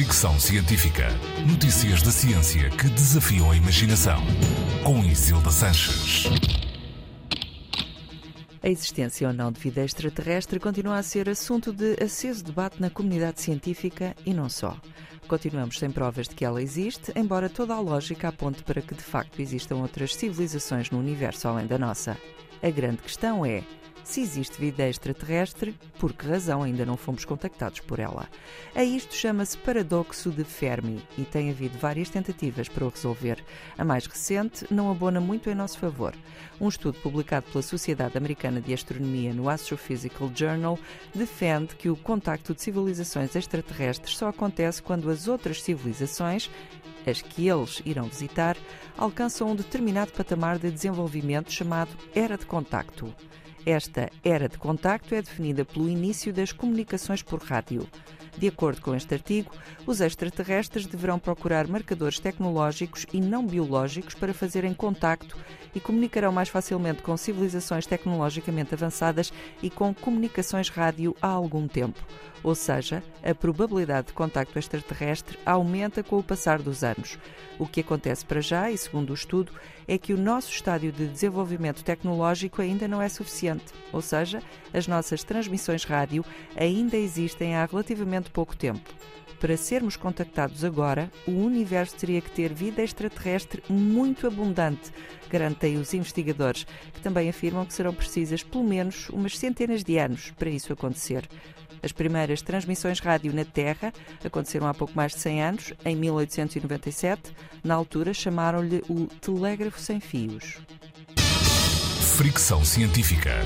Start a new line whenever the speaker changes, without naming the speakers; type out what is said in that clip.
Fricção Científica. Notícias da ciência que desafiam a imaginação. Com Isilda Sanches.
A existência ou não de vida extraterrestre continua a ser assunto de aceso debate na comunidade científica e não só. Continuamos sem provas de que ela existe, embora toda a lógica aponte para que de facto existam outras civilizações no universo além da nossa. A grande questão é: se existe vida extraterrestre, por que razão ainda não fomos contactados por ela? A isto chama-se paradoxo de Fermi e tem havido várias tentativas para o resolver. A mais recente não abona muito em nosso favor. Um estudo publicado pela Sociedade Americana de Astronomia no Astrophysical Journal defende que o contacto de civilizações extraterrestres só acontece quando as outras civilizações as que eles irão visitar, alcançam um determinado patamar de desenvolvimento chamado era de contacto. Esta era de contacto é definida pelo início das comunicações por rádio. De acordo com este artigo, os extraterrestres deverão procurar marcadores tecnológicos e não biológicos para fazerem contacto e comunicarão mais facilmente com civilizações tecnologicamente avançadas e com comunicações rádio há algum tempo. Ou seja, a probabilidade de contacto extraterrestre aumenta com o passar dos anos. O que acontece para já, e segundo o estudo, é que o nosso estádio de desenvolvimento tecnológico ainda não é suficiente. Ou seja, as nossas transmissões rádio ainda existem há relativamente pouco tempo. Para sermos contactados agora, o universo teria que ter vida extraterrestre muito abundante, garantem os investigadores, que também afirmam que serão precisas pelo menos umas centenas de anos para isso acontecer. As primeiras transmissões rádio na Terra aconteceram há pouco mais de 100 anos, em 1897. Na altura chamaram-lhe o telégrafo sem fios.
Fricção científica.